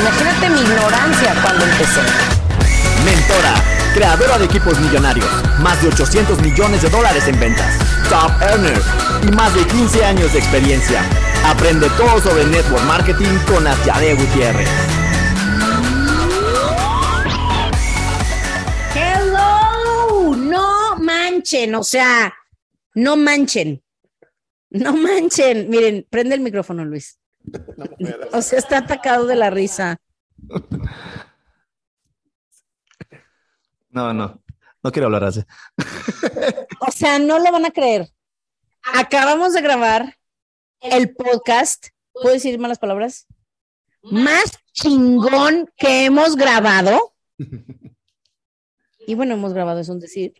Imagínate mi ignorancia cuando empecé. Mentora, creadora de equipos millonarios, más de 800 millones de dólares en ventas, top earner y más de 15 años de experiencia. Aprende todo sobre network marketing con Atiade Gutiérrez. Hello, no manchen, o sea, no manchen, no manchen. Miren, prende el micrófono, Luis. O sea, está atacado de la risa. No, no, no quiero hablar así. O sea, no lo van a creer. Acabamos de grabar el podcast. ¿Puedo decir malas palabras? Más chingón que hemos grabado. Y bueno, hemos grabado, es un decir.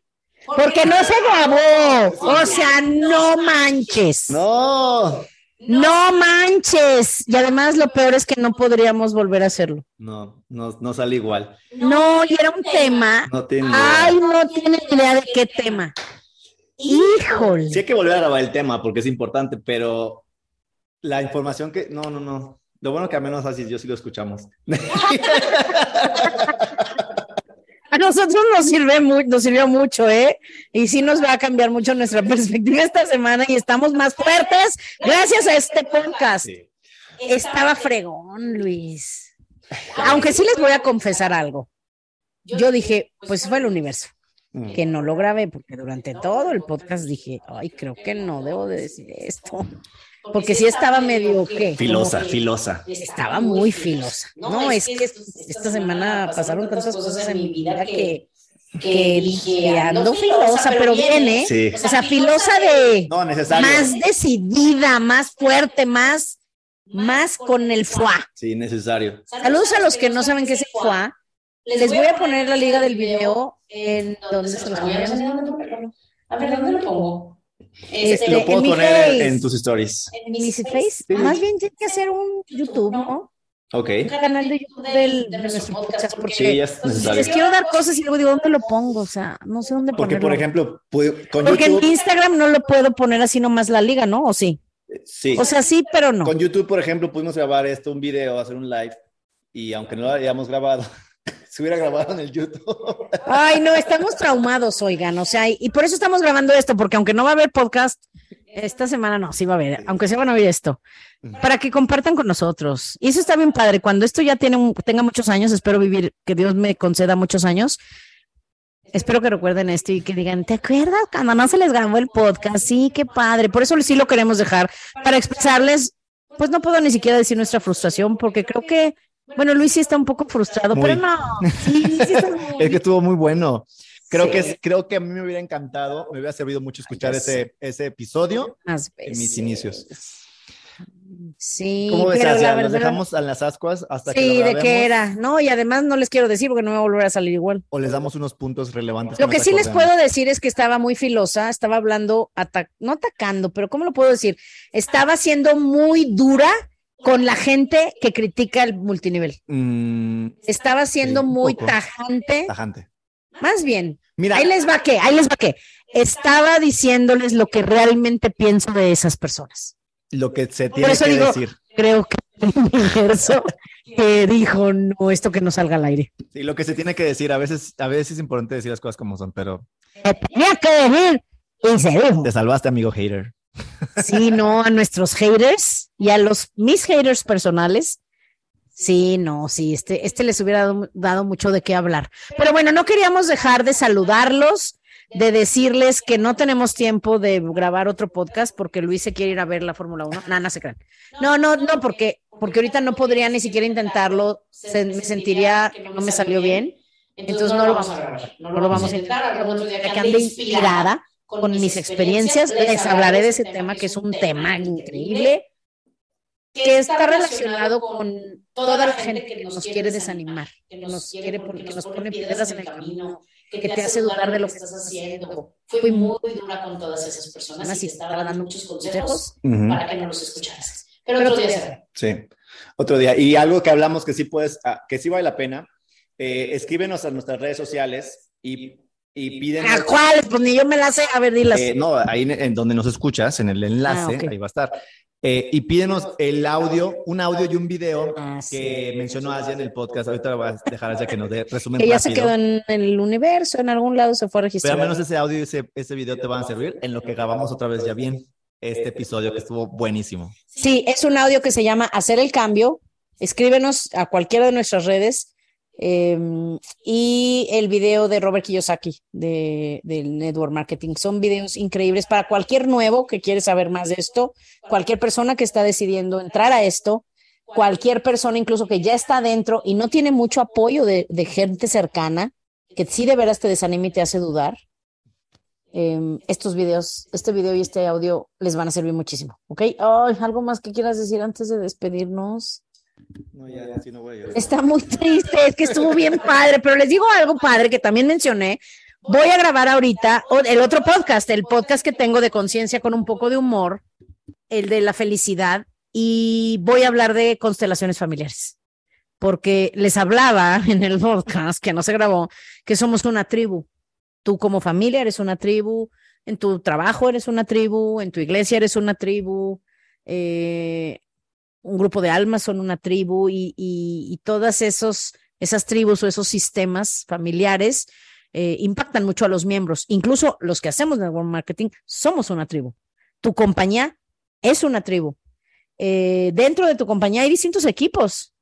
Porque no se grabó. O sea, no manches. No, No manches. Y además lo peor es que no podríamos volver a hacerlo. no, no, no sale igual. No, y era un tema. No tiene idea. Ay, no tienen idea de qué tema. Híjole. Sí hay que volver a grabar el tema porque es importante, pero la información que... No, no, no. Lo bueno que al menos así yo sí lo escuchamos. Nosotros nos sirve mu- nos sirvió mucho, ¿eh? Y sí nos va a cambiar mucho nuestra perspectiva esta semana y estamos más fuertes gracias a este podcast. Sí. Estaba fregón, Luis. Aunque sí les voy a confesar algo. Yo dije, pues fue el universo, Mm. que no lo grabé, porque durante todo el podcast dije, ay, creo que no debo de decir esto. Porque sí estaba medio, ¿qué? Filosa, que filosa. Estaba muy filosa. No, es que esta semana pasaron tantas cosas en mi vida que, que dije, ando filosa, pero bien, ¿eh? Sí. O sea, filosa de No, más decidida, más fuerte, más, más con el foie. Sí, necesario. Saludos a los que no saben qué es el foie. Les voy a poner la liga del video en donde se los. A ver, ¿dónde lo pongo? Este, Lo puedo en mi poner face. en tus stories. En mi face. Más bien tiene que hacer un YouTube, ¿no? Ok. Un canal de YouTube del, de nuestro podcast. Porque Sí, ya es necesario. les quiero dar cosas y luego digo, ¿dónde lo pongo? O sea, no sé dónde Porque, ponerlo. por ejemplo, con Porque en YouTube... Instagram no lo puedo poner así nomás la liga, ¿no? ¿O sí? Sí. O sea, sí, pero no. Con YouTube, por ejemplo, pudimos grabar esto, un video, hacer un live, y aunque no lo hayamos grabado, se hubiera grabado en el YouTube. Ay, no, estamos traumados, oigan. O sea, y, por eso estamos grabando esto, porque aunque no va a haber podcast, esta semana no, sí va a haber, aunque se van a oír esto, para que compartan con nosotros. Y eso está bien padre. Cuando esto ya tiene, un- tenga muchos años, espero vivir, que Dios me conceda muchos años. Espero que recuerden esto y que digan, ¿te acuerdas cuando no se les grabó el podcast? Sí, qué padre. Por eso sí lo queremos dejar, para expresarles, pues no puedo ni siquiera decir nuestra frustración, porque creo que, bueno, Luis sí está un poco frustrado, Muy. pero no. Sí, sí está muy- Es que estuvo muy bueno. Creo, Sí. que, creo que a mí me hubiera encantado, me hubiera servido mucho escuchar ese, ese episodio en mis inicios. Sí, ¿Cómo ves, pero Asia? la ¿Los verdad. dejamos a las ascuas hasta que Sí, de qué era. No, y además no les quiero decir porque no me va a volver a salir igual. ¿O les damos unos puntos relevantes? Lo que nos sí les puedo decir es que estaba muy filosa, estaba hablando, no atacando, pero ¿cómo lo puedo decir? Estaba siendo muy dura con la gente que critica el multinivel. Mm, Estaba siendo Sí, muy poco. tajante. tajante. Más bien, Mira, ahí les va que, ahí les va que. Estaba diciéndoles lo que realmente pienso de esas personas. lo que se tiene eso que digo- decir. Creo que el universo que dijo, no, esto que no salga al aire. Sí, lo que se tiene que decir. A veces, a veces es importante decir las cosas como son, pero Se tenía que decir y se dijo. te salvaste, amigo hater. Sí, no, a nuestros haters y a los mis haters personales. Sí, no, sí, este, este les hubiera dado, mucho de qué hablar. Pero bueno, no queríamos dejar de saludarlos, de decirles que no tenemos tiempo de grabar otro podcast porque Luis se quiere ir a ver la Fórmula 1. No, no se crean. No, no, no, porque, porque ahorita no podría ni siquiera intentarlo. Se- me sentiría que no me salió bien. Entonces no lo vamos a grabar. No lo vamos a intentar. Que ande inspirada con mis experiencias, les hablaré de ese tema que es un tema increíble. que está relacionado con toda la gente que nos quiere desanimar, que nos quiere porque nos pone piedras en el camino, que te hace dudar de lo que estás haciendo. Fui muy dura con todas esas personas y te estaba dando muchos consejos para que no los escucharas. Pero, otro día. Sí, otro día. Y algo que hablamos que sí puedes, ah, que sí vale la pena, eh, escríbenos a nuestras redes sociales y y piden. ¿A cuáles? Pues ni yo me la sé. A ver, dilas. Eh, no, ahí en, donde nos escuchas, en el enlace, ah, ahí va a estar. Eh, y pídenos el audio, un audio y un video ah, que mencionó Asia en el podcast. Ahorita voy a dejar a que nos dé resumen. Que ya se quedó en, el universo, en algún lado se fue a registrar. Pero al menos ese audio y ese, ese video te van a servir en lo que grabamos otra vez ya bien este episodio que estuvo buenísimo. Sí, es un audio que se llama Hacer el Cambio. Escríbenos a cualquiera de nuestras redes Em, y el video de Robert Kiyosaki de, del Network Marketing. Son videos increíbles para cualquier nuevo que quiere saber más de esto, cualquier persona que está decidiendo entrar a esto, cualquier persona incluso que ya está dentro y no tiene mucho apoyo de, gente cercana, que sí de veras te desanima y te hace dudar. Em, estos videos, este video y este audio les van a servir muchísimo, ¿ok? ¿Algo más que quieras decir antes de despedirnos? No, ya, no voy a Está muy triste, es que estuvo bien padre, pero les digo algo padre que también mencioné. Voy a grabar ahorita el otro podcast, el podcast que tengo de conciencia con un poco de humor, el de la felicidad, y voy a hablar de constelaciones familiares, porque les hablaba en el podcast que no se grabó, que somos una tribu. Tú como familia eres una tribu, en tu trabajo eres una tribu, en tu iglesia eres una tribu, eh, un grupo de almas son una tribu y, todas esos, esas tribus o esos sistemas familiares eh, impactan mucho a los miembros. Incluso los que hacemos network marketing somos una tribu. Tu compañía es una tribu. Eh, dentro de tu compañía hay distintos equipos.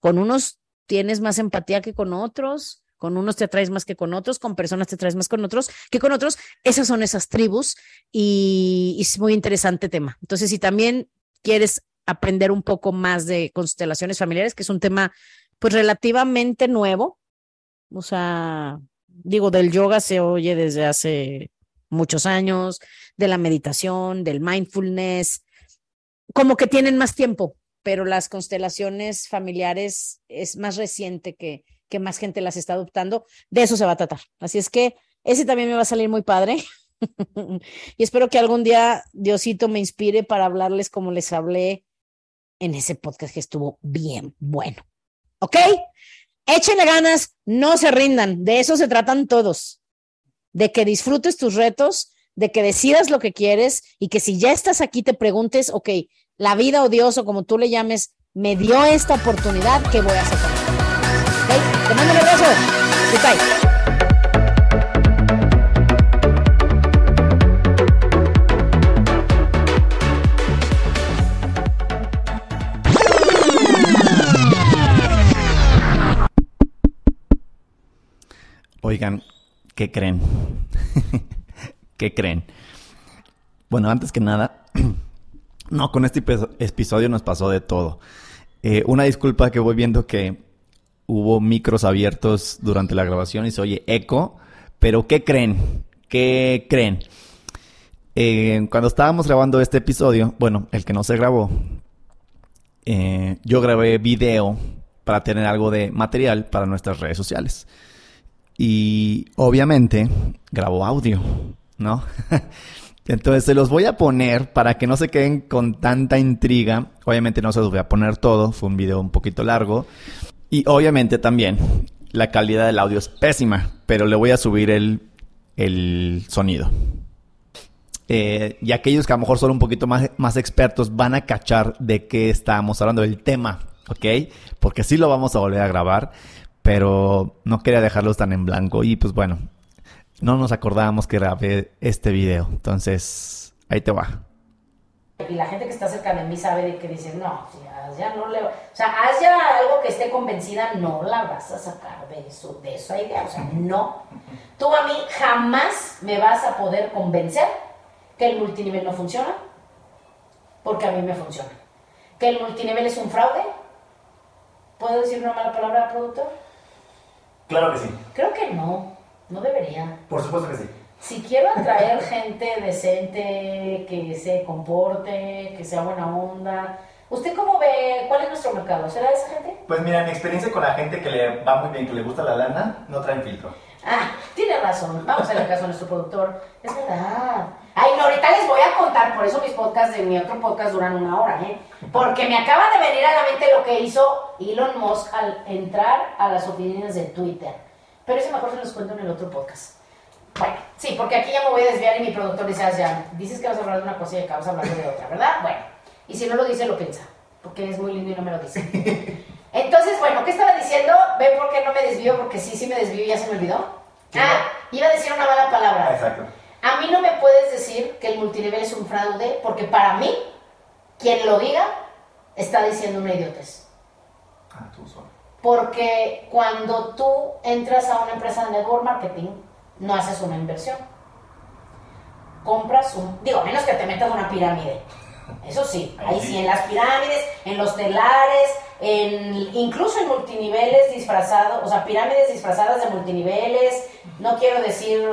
Con unos tienes más empatía que con otros, con unos te atraes más que con otros, con personas te atraes más con otros que con otros. Esas son esas tribus y, y es muy interesante tema. Entonces, si también quieres aprender un poco más de constelaciones familiares, que es un tema pues relativamente nuevo. O sea, digo, del yoga se oye desde hace muchos años, de la meditación, del mindfulness, como que tienen más tiempo, pero las constelaciones familiares es más reciente que, que más gente las está adoptando. De eso se va a tratar. Así es que ese también me va a salir muy padre. y espero que algún día Diosito me inspire para hablarles como les hablé en ese podcast que estuvo bien bueno. ¿Ok? Échenle ganas, no se rindan, de eso se tratan todos, de que disfrutes tus retos, de que decidas lo que quieres y que si ya estás aquí te preguntes, ok, la vida o Dios o como tú le llames, me dio esta oportunidad, ¿qué voy a hacer ¿Ok? Te mando un abrazo. Goodbye. Oigan, ¿qué creen? ¿Qué creen? Bueno, antes que nada, no, con este episodio nos pasó de todo. Eh, una disculpa que voy viendo que hubo micros abiertos durante la grabación y se oye eco, pero ¿qué creen? ¿Qué creen? Eh, cuando estábamos grabando este episodio, bueno, el que no se grabó, eh, yo grabé video para tener algo de material para nuestras redes sociales. Y obviamente grabó audio, ¿no? Entonces se los voy a poner para que no se queden con tanta intriga. Obviamente no se los voy a poner todo, fue un video un poquito largo. Y obviamente también la calidad del audio es pésima, pero le voy a subir el, el sonido. Eh, y aquellos que a lo mejor son un poquito más, más expertos van a cachar de qué estamos hablando, del tema, ¿ok? Porque sí lo vamos a volver a grabar pero no quería dejarlos tan en blanco y pues bueno, no nos acordábamos que grabé este video, entonces ahí te va. Y la gente que está cerca de mí sabe de que dice, no, ya no le... O sea, haz ya algo que esté convencida, no la vas a sacar de eso, de esa idea. O sea, no. Tú a mí jamás me vas a poder convencer que el multinivel no funciona, porque a mí me funciona. Que el multinivel es un fraude. ¿Puedo decir una mala palabra, productor? Claro que sí. Creo que no, no debería. Por supuesto que sí. Si quiero atraer gente decente, que se comporte, que sea buena onda, ¿Usted cómo ve cuál es nuestro mercado? ¿Será de esa gente? Pues mira, mi experiencia con la gente que le va muy bien, que le gusta la lana, no traen filtro. Ah, tiene razón. Vamos a hacerle caso a nuestro productor. Es verdad. Ay, no, ahorita les voy a contar, por eso mis podcasts de mi otro podcast duran una hora, ¿eh? Porque me acaba de venir a la mente lo que hizo Elon Musk al entrar a las oficinas de Twitter. Pero eso mejor se los cuento en el otro podcast. Bueno, sí, porque aquí ya me voy a desviar y mi productor dice, ah, ya, dices que vas a hablar de una cosa y acabas hablando de otra, ¿verdad? Bueno, y si no lo dice, lo piensa, porque es muy lindo y no me lo dice. Entonces, bueno, ¿qué estaba diciendo? ¿Ven por qué no me desvío? Porque sí, sí me desvío y ya se me olvidó. Ah, iba a decir una mala palabra. Exacto. A mí no me puedes decir que el multinivel es un fraude, porque para mí, quien lo diga, está diciendo una idiotez. Ah, tú solo. Porque cuando tú entras a una empresa de network marketing, no haces una inversión. Compras un, digo, a menos que te metas una pirámide. Eso sí, Ahí ahí sí. sí, en las pirámides, en los telares, en, incluso en multiniveles disfrazados, o sea, pirámides disfrazadas de multiniveles. No quiero decir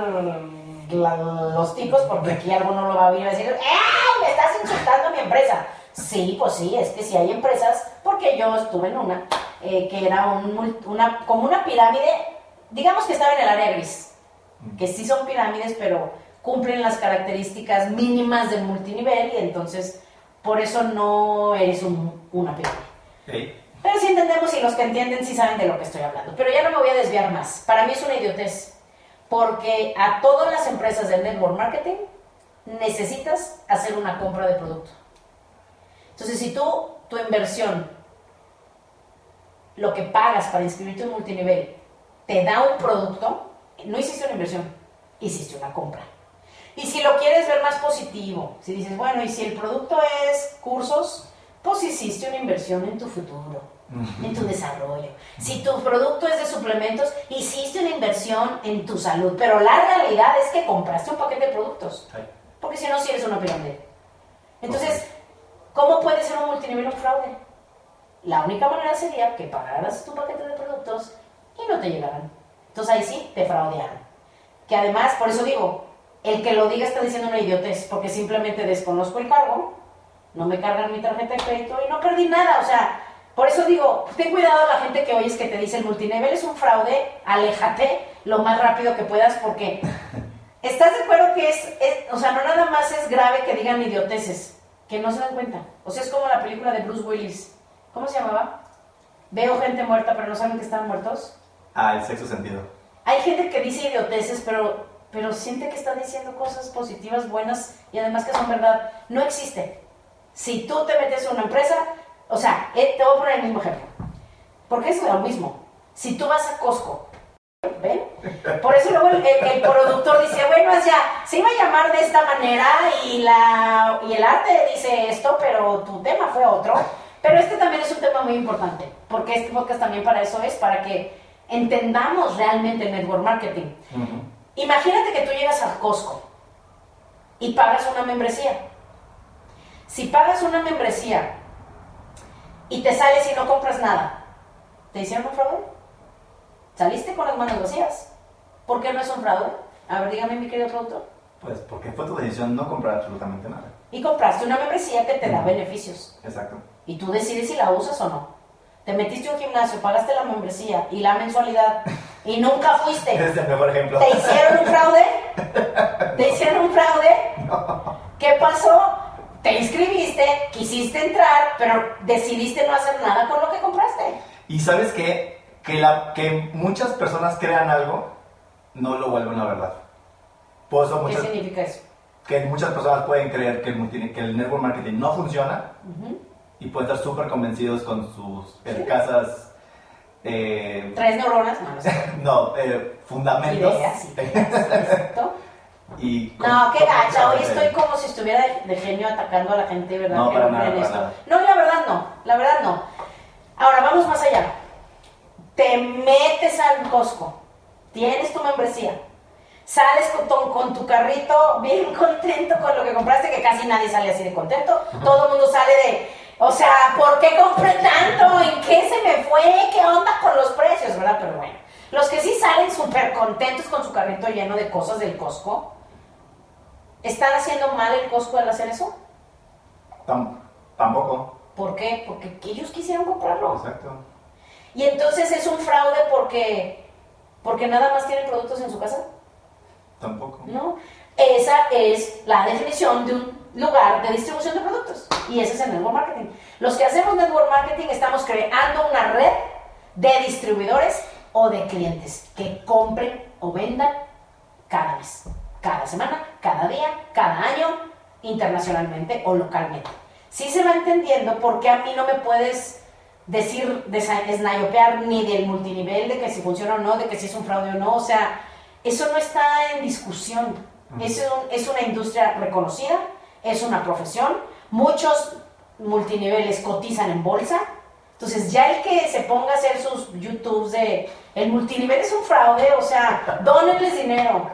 la- los tipos porque aquí alguno lo va a va a decir, ¡ay! Me estás insultando mi empresa. Sí, pues sí, es que sí hay empresas, porque yo estuve en una, eh, que era un una, como una pirámide, digamos que estaba en el área gris, que sí son pirámides, pero cumplen las características mínimas del multinivel y entonces por eso no eres un- una pirámide. Pero sí entendemos y los que entienden sí saben de lo que estoy hablando. Pero ya no me voy a desviar más. Para mí es una idiotez. Porque a todas las empresas del network marketing necesitas hacer una compra de producto. Entonces, si tú, tu inversión, lo que pagas para inscribirte en multinivel, te da un producto, no hiciste una inversión, hiciste una compra. Y si lo quieres ver más positivo, si dices, bueno, y si el producto es cursos, pues hiciste una inversión en tu futuro, en tu desarrollo. Si tu producto es de suplementos, hiciste una inversión en tu salud. Pero la realidad es que compraste un paquete de productos. Porque si no, si eres una pirámide. Entonces, ¿cómo puede ser un multinivel un fraude? La única manera sería que pagaras tu paquete de productos y no te llegaran. Entonces ahí sí te fraudearon. Que además, por eso digo, el que lo diga está diciendo una idiotez, porque simplemente desconozco el cargo, no me cargan mi tarjeta de crédito y no perdí nada. O sea, por eso digo, ten cuidado a la gente que oyes que te dice el multinivel es un fraude, aléjate lo más rápido que puedas porque ¿Estás de acuerdo que es, es- o sea, no nada más es grave que digan idioteces, que no se dan cuenta? O sea, es como la película de Bruce Willis. ¿Cómo se llamaba? Veo gente muerta, pero no saben que están muertos. Ah, el sexto sentido. Hay gente que dice idioteces, pero, pero siente que está diciendo cosas positivas, buenas y además que son verdad. No existe. Si tú te metes en una empresa, o sea, eh, te voy a poner el mismo ejemplo. Porque es lo mismo. Si tú vas a Costco, ¿ven? Por eso luego el, el- el productor dice, bueno, o sea, se iba a llamar de esta manera y, la, y el arte dice esto, pero tu tema fue otro. Pero este también es un tema muy importante, porque este podcast también para eso es, para que entendamos realmente el network marketing. Imagínate que tú llegas a Costco y pagas una membresía. Si pagas una membresía y te sales y no compras nada, ¿te hicieron un fraude? ¿Saliste con las manos vacías? ¿Por qué no es un fraude? A ver, dígame, mi querido productor. Pues porque fue tu decisión no comprar absolutamente nada. Y compraste una membresía que te da beneficios. Exacto. Y tú decides si la usas o no. Te metiste a un gimnasio, pagaste la membresía y la mensualidad y nunca fuiste. Es el mejor ejemplo. ¿Te hicieron un fraude? ¿Te hicieron un fraude? ¿Qué pasó? Te inscribiste, quisiste entrar, pero decidiste no hacer nada con lo que compraste. Y sabes qué? Que, la, que muchas personas crean algo, no lo vuelven la verdad. Por eso ¿Qué significa eso? que muchas personas pueden creer que el, que el network marketing no funciona y pueden estar súper convencidos con sus escasas eh, ¿Traes neuronas? No, no sé. no, eh, fundamentos. Ideas. Y No, qué gacha. Hoy estoy como si estuviera de, de genio atacando a la gente, ¿verdad? No, que para no nada, creen para esto. nada. No, la verdad no. La verdad no. Ahora, vamos más allá. Te metes al Costco. Tienes tu membresía. Sales con tu, con tu carrito bien contento con lo que compraste, que casi nadie sale así de contento. Todo el mundo sale de, o sea, ¿por qué compré tanto? ¿En qué se me fue? ¿Qué onda con los precios? ¿Verdad? Pero bueno, los que sí salen súper contentos con su carrito lleno de cosas del Costco, ¿están haciendo mal el Costco al hacer eso? Tam- tampoco. ¿Por qué? Porque ellos quisieron comprarlo. Exacto. Y entonces es un fraude porque, porque nada más tienen productos en su casa. Tampoco. ¿No? Esa es la definición de un lugar de distribución de productos. Y ese es el network marketing. Los que hacemos network marketing estamos creando una red de distribuidores o de clientes que compren o vendan cada mes, cada semana, cada día, cada año, internacionalmente o localmente. Sí se va entendiendo por qué a mí no me puedes decir, snayopear ni del multinivel, de que si funciona o no, de que si es un fraude o no. O sea, eso no está en discusión. Es, es una industria reconocida, es una profesión. Muchos multiniveles cotizan en bolsa. Entonces, ya el que se ponga a hacer sus YouTubes de el multinivel es un fraude, o sea, dónenles dinero.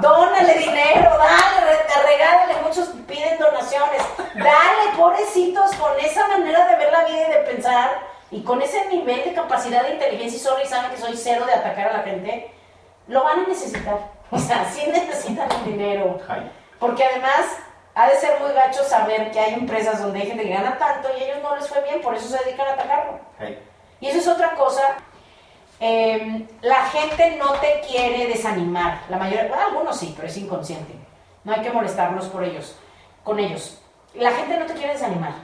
Dónale dinero, dale, regálale, muchos piden donaciones. Dale, pobrecitos, con esa manera de ver la vida y de pensar y con ese nivel de capacidad de inteligencia y solo y saben que soy cero de atacar a la gente, lo van a necesitar. O sea, sí necesitan el dinero. Porque además ha de ser muy gacho saber que hay empresas donde hay gente que gana tanto y a ellos no les fue bien, por eso se dedican a atacarlo. Y eso es otra cosa Em, la gente no te quiere desanimar. La mayoría, bueno, algunos sí, pero es inconsciente. No hay que molestarnos por ellos, con ellos. La gente no te quiere desanimar.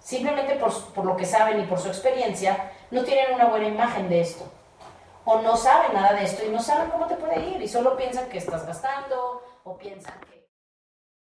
Simplemente por, por lo que saben y por su experiencia, no tienen una buena imagen de esto. O no saben nada de esto y no saben cómo te puede ir y solo piensan que estás gastando o piensan que...